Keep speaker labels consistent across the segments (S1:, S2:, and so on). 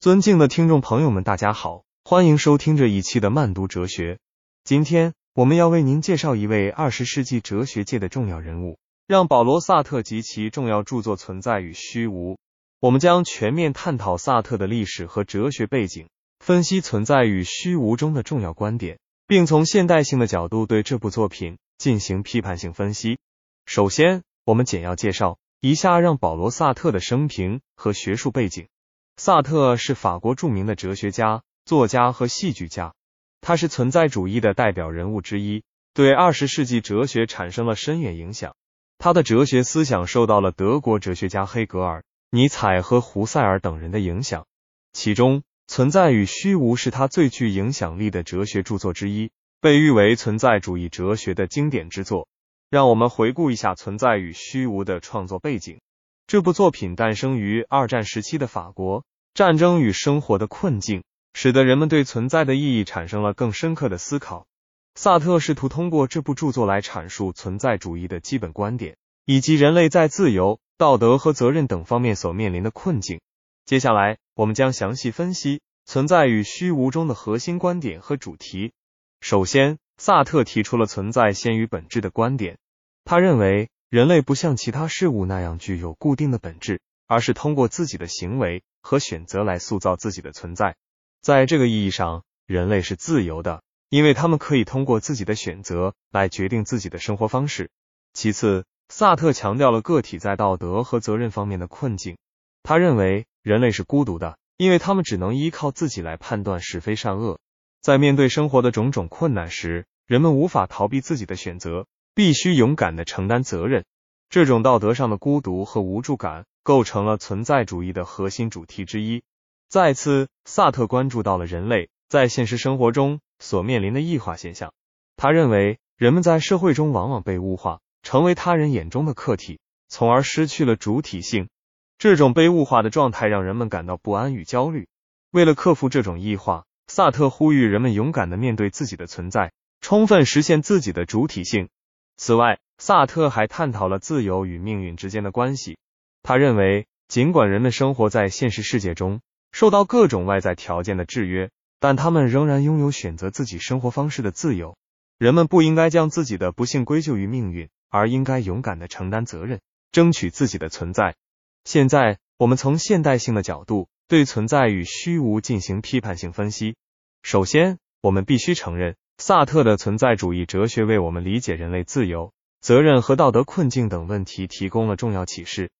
S1: 尊敬的听众朋友们，大家好，欢迎收听这一期的慢读哲学。今天我们要为您介绍一位二十世纪哲学界的重要人物，让保罗·萨特及其重要著作《存在与虚无》。我们将全面探讨萨特的历史和哲学背景，分析《存在与虚无》中的重要观点，并从现代性的角度对这部作品进行批判性分析。首先，我们简要介绍一下让保罗·萨特的生平和学术背景。萨特是法国著名的哲学家、作家和戏剧家，他是存在主义的代表人物之一，对二十世纪哲学产生了深远影响。他的哲学思想受到了德国哲学家黑格尔、尼采和胡塞尔等人的影响，其中《存在与虚无》是他最具影响力的哲学著作之一，被誉为存在主义哲学的经典之作。让我们回顾一下《存在与虚无》的创作背景。这部作品诞生于二战时期的法国。战争与生活的困境，使得人们对存在的意义产生了更深刻的思考。萨特试图通过这部著作来阐述存在主义的基本观点，以及人类在自由、道德和责任等方面所面临的困境。接下来，我们将详细分析《存在与虚无》中的核心观点和主题。首先，萨特提出了存在先于本质的观点。他认为，人类不像其他事物那样具有固定的本质，而是通过自己的行为。和选择来塑造自己的存在，在这个意义上，人类是自由的，因为他们可以通过自己的选择来决定自己的生活方式。其次，萨特强调了个体在道德和责任方面的困境。他认为人类是孤独的，因为他们只能依靠自己来判断是非善恶。在面对生活的种种困难时，人们无法逃避自己的选择，必须勇敢的承担责任。这种道德上的孤独和无助感。构成了存在主义的核心主题之一。再次，萨特关注到了人类在现实生活中所面临的异化现象。他认为，人们在社会中往往被物化，成为他人眼中的客体，从而失去了主体性。这种被物化的状态让人们感到不安与焦虑。为了克服这种异化，萨特呼吁人们勇敢的面对自己的存在，充分实现自己的主体性。此外，萨特还探讨了自由与命运之间的关系。他认为，尽管人们生活在现实世界中，受到各种外在条件的制约，但他们仍然拥有选择自己生活方式的自由。人们不应该将自己的不幸归咎于命运，而应该勇敢的承担责任，争取自己的存在。现在，我们从现代性的角度对存在与虚无进行批判性分析。首先，我们必须承认，萨特的存在主义哲学为我们理解人类自由、责任和道德困境等问题提供了重要启示。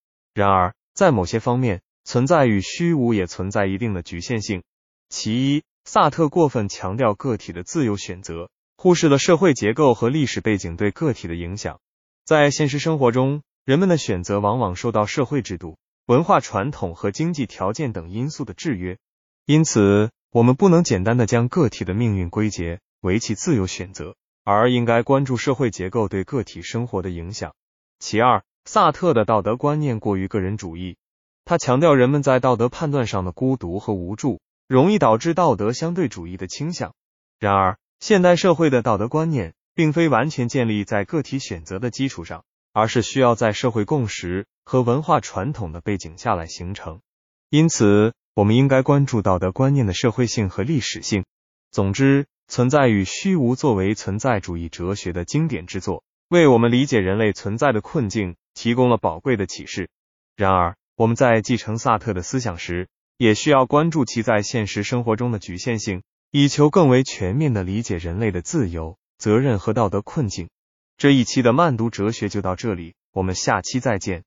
S1: 然而，在某些方面，存在与虚无也存在一定的局限性。其一，萨特过分强调个体的自由选择，忽视了社会结构和历史背景对个体的影响。在现实生活中，人们的选择往往受到社会制度、文化传统和经济条件等因素的制约。因此，我们不能简单的将个体的命运归结为其自由选择，而应该关注社会结构对个体生活的影响。其二，萨特的道德观念过于个人主义，他强调人们在道德判断上的孤独和无助，容易导致道德相对主义的倾向。然而，现代社会的道德观念并非完全建立在个体选择的基础上，而是需要在社会共识和文化传统的背景下来形成。因此，我们应该关注道德观念的社会性和历史性。总之，存在与虚无作为存在主义哲学的经典之作，为我们理解人类存在的困境。提供了宝贵的启示。然而，我们在继承萨特的思想时，也需要关注其在现实生活中的局限性，以求更为全面的理解人类的自由、责任和道德困境。这一期的慢读哲学就到这里，我们下期再见。